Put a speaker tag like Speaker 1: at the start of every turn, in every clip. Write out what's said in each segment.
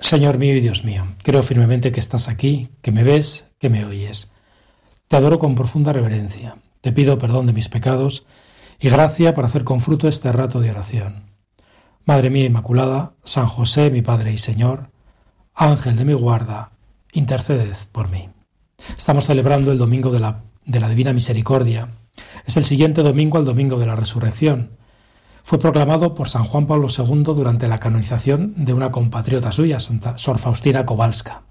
Speaker 1: Señor mío y Dios mío, creo firmemente que estás aquí, que me ves, que me oyes. Te adoro con profunda reverencia. Te pido perdón de mis pecados y gracia para hacer con fruto este rato de oración. Madre mía Inmaculada, San José, mi Padre y Señor, Ángel de mi guarda, interceded por mí. Estamos celebrando el Domingo de la, de la Divina Misericordia. Es el siguiente domingo al Domingo de la Resurrección. Fue proclamado por San Juan Pablo II durante la canonización de una compatriota suya, Santa Sor Faustina Kowalska.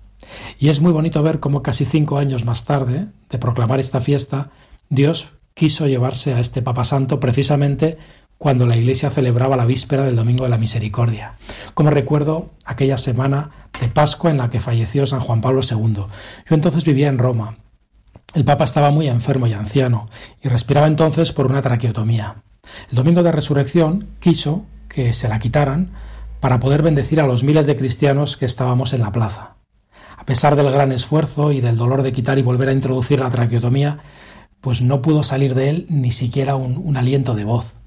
Speaker 1: Y es muy bonito ver cómo casi cinco años más tarde de proclamar esta fiesta, Dios quiso llevarse a este Papa Santo precisamente cuando la Iglesia celebraba la víspera del Domingo de la Misericordia. Como recuerdo aquella semana de Pascua en la que falleció San Juan Pablo II. Yo entonces vivía en Roma. El Papa estaba muy enfermo y anciano y respiraba entonces por una traqueotomía. El domingo de resurrección quiso que se la quitaran para poder bendecir a los miles de cristianos que estábamos en la plaza. A pesar del gran esfuerzo y del dolor de quitar y volver a introducir la traqueotomía, pues no pudo salir de él ni siquiera un, aliento de voz.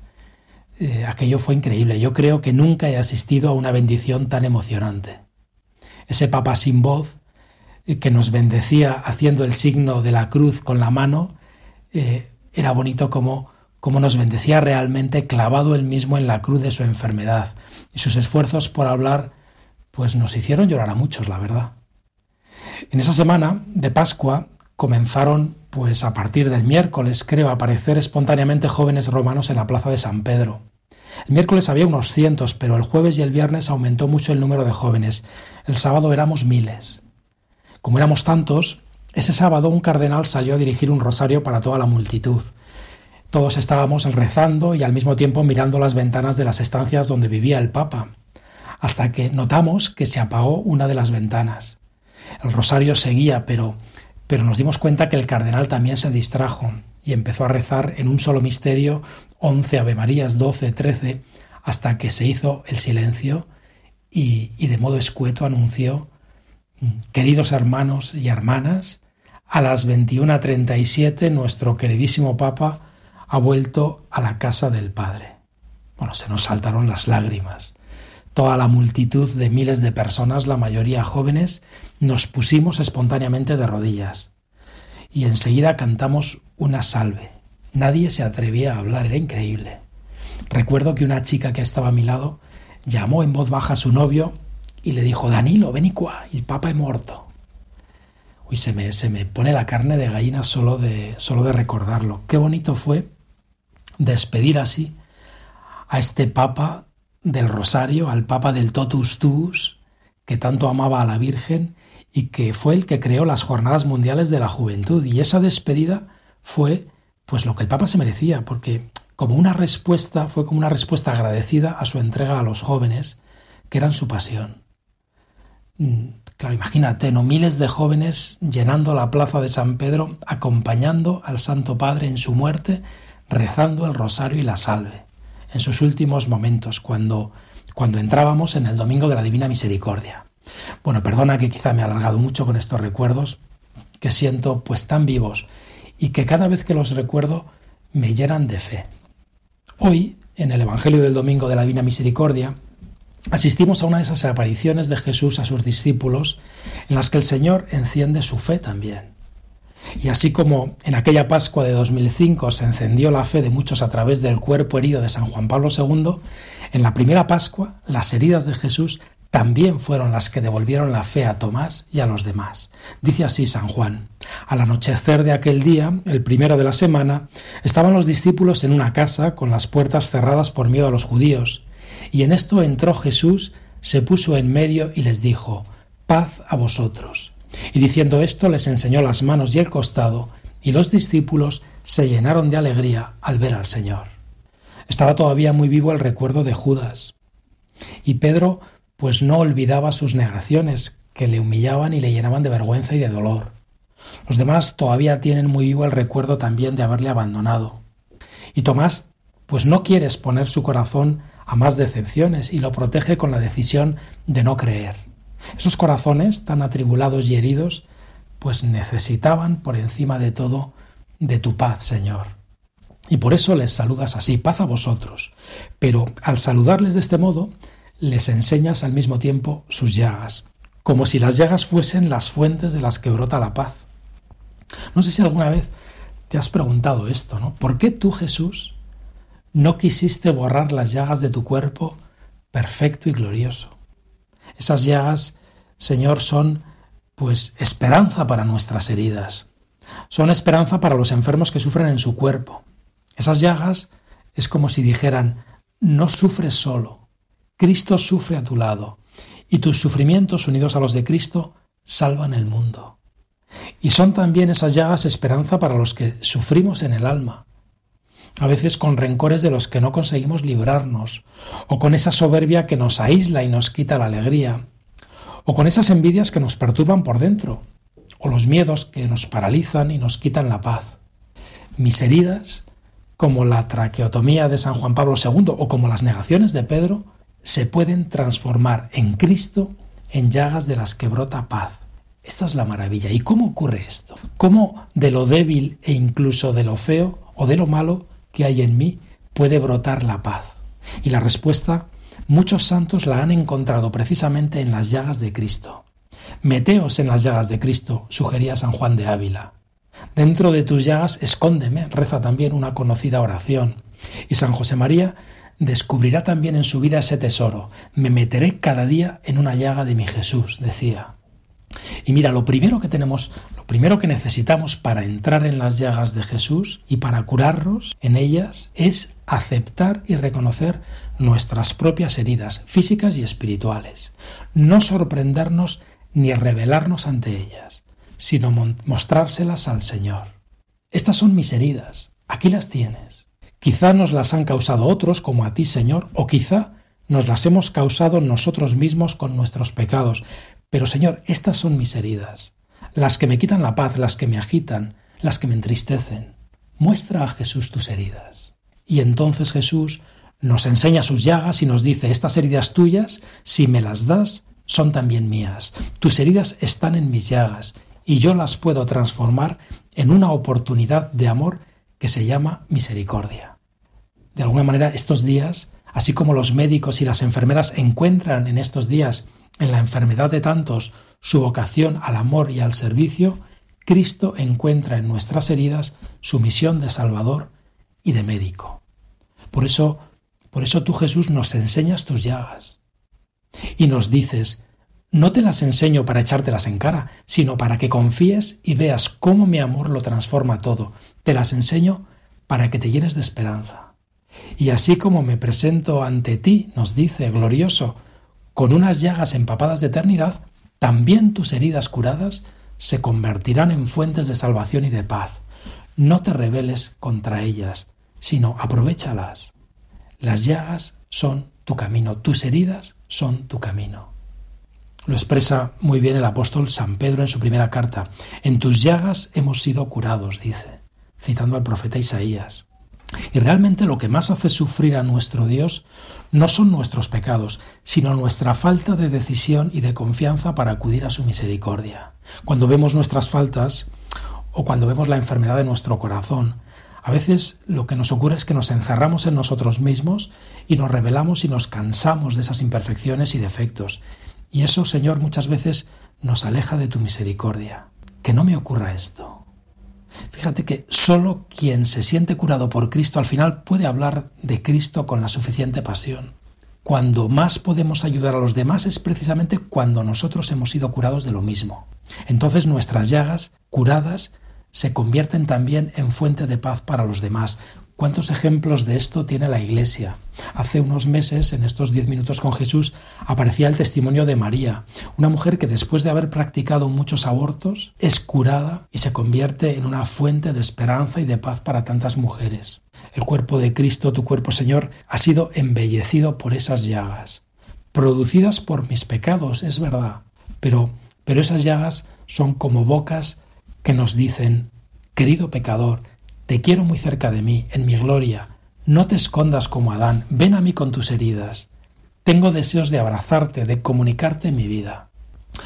Speaker 1: Eh, aquello fue increíble. Yo creo que nunca he asistido a una bendición tan emocionante. Ese papa sin voz, eh, que nos bendecía haciendo el signo de la cruz con la mano, eh, era bonito como como nos bendecía realmente clavado él mismo en la cruz de su enfermedad, y sus esfuerzos por hablar pues nos hicieron llorar a muchos, la verdad. En esa semana de Pascua comenzaron, pues a partir del miércoles, creo, a aparecer espontáneamente jóvenes romanos en la plaza de San Pedro. El miércoles había unos cientos, pero el jueves y el viernes aumentó mucho el número de jóvenes. El sábado éramos miles. Como éramos tantos, ese sábado un cardenal salió a dirigir un rosario para toda la multitud. Todos estábamos rezando y al mismo tiempo mirando las ventanas de las estancias donde vivía el Papa, hasta que notamos que se apagó una de las ventanas. El rosario seguía, pero, pero nos dimos cuenta que el cardenal también se distrajo y empezó a rezar en un solo misterio once Ave Marías, doce, trece, hasta que se hizo el silencio y, y de modo escueto anunció Queridos hermanos y hermanas, a las 21.37 nuestro queridísimo Papa ha vuelto a la casa del Padre. Bueno, se nos saltaron las lágrimas. Toda la multitud de miles de personas, la mayoría jóvenes, nos pusimos espontáneamente de rodillas. Y enseguida cantamos una salve. Nadie se atrevía a hablar, era increíble. Recuerdo que una chica que estaba a mi lado llamó en voz baja a su novio y le dijo, Danilo, ven y cuá, el papa es muerto. Uy, se me, se me pone la carne de gallina solo de, solo de recordarlo. Qué bonito fue despedir así a este Papa del Rosario, al Papa del Totus Tuus, que tanto amaba a la Virgen y que fue el que creó las Jornadas Mundiales de la Juventud. Y esa despedida fue pues lo que el Papa se merecía, porque como una respuesta, fue como una respuesta agradecida a su entrega a los jóvenes, que eran su pasión. Mm, claro, imagínate, ¿no? Miles de jóvenes llenando la plaza de San Pedro, acompañando al Santo Padre en su muerte rezando el rosario y la salve, en sus últimos momentos, cuando, cuando entrábamos en el Domingo de la Divina Misericordia. Bueno, perdona que quizá me he alargado mucho con estos recuerdos que siento pues tan vivos y que cada vez que los recuerdo me llenan de fe. Hoy, en el Evangelio del Domingo de la Divina Misericordia, asistimos a una de esas apariciones de Jesús a sus discípulos en las que el Señor enciende su fe también. Y así como en aquella Pascua de 2005 se encendió la fe de muchos a través del cuerpo herido de San Juan Pablo II, en la primera Pascua las heridas de Jesús también fueron las que devolvieron la fe a Tomás y a los demás. Dice así San Juan. Al anochecer de aquel día, el primero de la semana, estaban los discípulos en una casa con las puertas cerradas por miedo a los judíos. Y en esto entró Jesús, se puso en medio y les dijo, paz a vosotros. Y diciendo esto les enseñó las manos y el costado, y los discípulos se llenaron de alegría al ver al Señor. Estaba todavía muy vivo el recuerdo de Judas. Y Pedro pues no olvidaba sus negaciones, que le humillaban y le llenaban de vergüenza y de dolor. Los demás todavía tienen muy vivo el recuerdo también de haberle abandonado. Y Tomás, pues no quiere exponer su corazón a más decepciones y lo protege con la decisión de no creer. Esos corazones tan atribulados y heridos, pues necesitaban por encima de todo de tu paz, Señor. Y por eso les saludas así, paz a vosotros. Pero al saludarles de este modo, les enseñas al mismo tiempo sus llagas, como si las llagas fuesen las fuentes de las que brota la paz. No sé si alguna vez te has preguntado esto, ¿no? ¿Por qué tú, Jesús, no quisiste borrar las llagas de tu cuerpo perfecto y glorioso? Esas llagas, Señor, son pues esperanza para nuestras heridas. Son esperanza para los enfermos que sufren en su cuerpo. Esas llagas es como si dijeran, no sufres solo, Cristo sufre a tu lado, y tus sufrimientos unidos a los de Cristo salvan el mundo. Y son también esas llagas esperanza para los que sufrimos en el alma, a veces con rencores de los que no conseguimos librarnos, o con esa soberbia que nos aísla y nos quita la alegría, o con esas envidias que nos perturban por dentro, o los miedos que nos paralizan y nos quitan la paz. Mis heridas, como la traqueotomía de San Juan Pablo II o como las negaciones de Pedro, se pueden transformar en Cristo en llagas de las que brota paz. Esta es la maravilla. ¿Y cómo ocurre esto? ¿Cómo de lo débil e incluso de lo feo o de lo malo que hay en mí puede brotar la paz? Y la respuesta, muchos santos la han encontrado precisamente en las llagas de Cristo. Meteos en las llagas de Cristo, sugería San Juan de Ávila. Dentro de tus llagas escóndeme, reza también una conocida oración. Y San José María descubrirá también en su vida ese tesoro. Me meteré cada día en una llaga de mi Jesús, decía. Y mira, lo primero que tenemos, lo primero que necesitamos para entrar en las llagas de Jesús y para curarnos en ellas es aceptar y reconocer nuestras propias heridas físicas y espirituales. No sorprendernos ni rebelarnos ante ellas, sino mostrárselas al Señor. Estas son mis heridas, aquí las tienes. Quizá nos las han causado otros, como a ti, Señor, o quizá nos las hemos causado nosotros mismos con nuestros pecados, pero Señor, estas son mis heridas, las que me quitan la paz, las que me agitan, las que me entristecen. Muestra a Jesús tus heridas. Y entonces Jesús nos enseña sus llagas y nos dice, estas heridas tuyas, si me las das, son también mías. Tus heridas están en mis llagas y yo las puedo transformar en una oportunidad de amor que se llama misericordia. De alguna manera, estos días, así como los médicos y las enfermeras encuentran en estos días en la enfermedad de tantos su vocación al amor y al servicio, Cristo encuentra en nuestras heridas su misión de Salvador y de médico. Por eso, por eso tú Jesús nos enseñas tus llagas y nos dices, no te las enseño para echártelas en cara, sino para que confíes y veas cómo mi amor lo transforma todo. Te las enseño para que te llenes de esperanza. Y así como me presento ante ti, nos dice glorioso, con unas llagas empapadas de eternidad, también tus heridas curadas se convertirán en fuentes de salvación y de paz. No te rebeles contra ellas, sino aprovechalas. Las llagas son tu camino, tus heridas son tu camino. Lo expresa muy bien el apóstol San Pedro en su primera carta. En tus llagas hemos sido curados, dice, citando al profeta Isaías. Y realmente lo que más hace sufrir a nuestro Dios no son nuestros pecados, sino nuestra falta de decisión y de confianza para acudir a su misericordia. Cuando vemos nuestras faltas o cuando vemos la enfermedad de nuestro corazón, a veces lo que nos ocurre es que nos encerramos en nosotros mismos y nos rebelamos y nos cansamos de esas imperfecciones y defectos. Y eso, Señor, muchas veces nos aleja de tu misericordia. Que no me ocurra esto. Fíjate que solo quien se siente curado por Cristo al final puede hablar de Cristo con la suficiente pasión. Cuando más podemos ayudar a los demás es precisamente cuando nosotros hemos sido curados de lo mismo. Entonces nuestras llagas curadas se convierten también en fuente de paz para los demás, ¿Cuántos ejemplos de esto tiene la Iglesia? Hace unos meses, en estos diez minutos con Jesús, aparecía el testimonio de María, una mujer que después de haber practicado muchos abortos, es curada y se convierte en una fuente de esperanza y de paz para tantas mujeres. El cuerpo de Cristo, tu cuerpo Señor, ha sido embellecido por esas llagas, producidas por mis pecados, es verdad, pero pero esas llagas son como bocas que nos dicen, querido pecador, te quiero muy cerca de mí, en mi gloria, no te escondas como Adán, ven a mí con tus heridas. Tengo deseos de abrazarte, de comunicarte mi vida.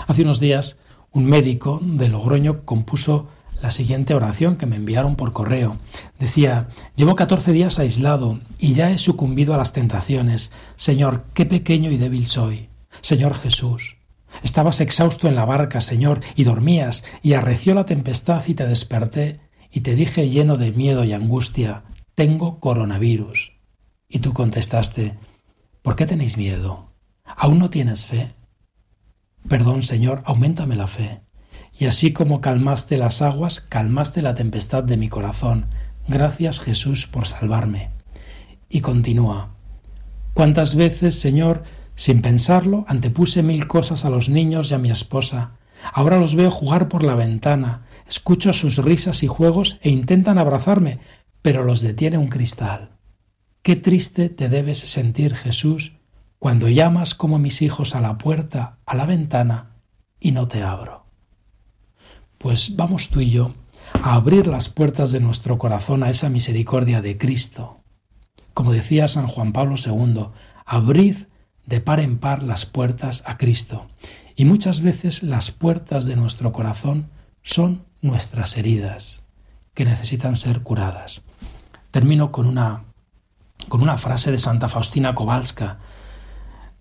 Speaker 1: Hace unos días, un médico de Logroño compuso la siguiente oración que me enviaron por correo. Decía, llevo catorce días aislado y ya he sucumbido a las tentaciones. Señor, qué pequeño y débil soy. Señor Jesús, estabas exhausto en la barca, Señor, y dormías, y arreció la tempestad y te desperté, y te dije lleno de miedo y angustia, tengo coronavirus. Y tú contestaste, ¿por qué tenéis miedo? ¿Aún no tienes fe? Perdón, Señor, aumentame la fe. Y así como calmaste las aguas, calmaste la tempestad de mi corazón. Gracias, Jesús, por salvarme. Y continúa. ¿Cuántas veces, Señor, sin pensarlo, antepuse mil cosas a los niños y a mi esposa? Ahora los veo jugar por la ventana, escucho sus risas y juegos e intentan abrazarme, pero los detiene un cristal. Qué triste te debes sentir, Jesús, cuando llamas como mis hijos a la puerta, a la ventana, y no te abro. Pues vamos tú y yo a abrir las puertas de nuestro corazón a esa misericordia de Cristo. Como decía San Juan Pablo II, abrid de par en par las puertas a Cristo. Y muchas veces las puertas de nuestro corazón son nuestras heridas, que necesitan ser curadas. Termino con una, con una frase de Santa Faustina Kowalska.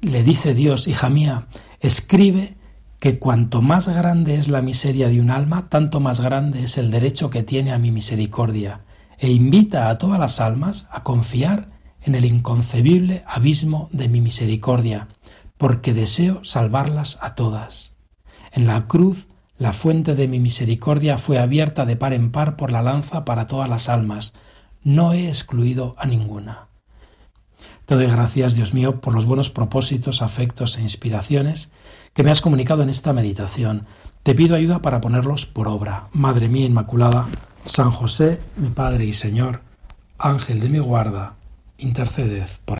Speaker 1: Le dice Dios, hija mía, escribe que cuanto más grande es la miseria de un alma, tanto más grande es el derecho que tiene a mi misericordia, e invita a todas las almas a confiar en el inconcebible abismo de mi misericordia, porque deseo salvarlas a todas. En la cruz, la fuente de mi misericordia fue abierta de par en par por la lanza para todas las almas. No he excluido a ninguna. Te doy gracias, Dios mío, por los buenos propósitos, afectos e inspiraciones que me has comunicado en esta meditación. Te pido ayuda para ponerlos por obra. Madre mía Inmaculada, San José, mi Padre y Señor, Ángel de mi guarda, interceded por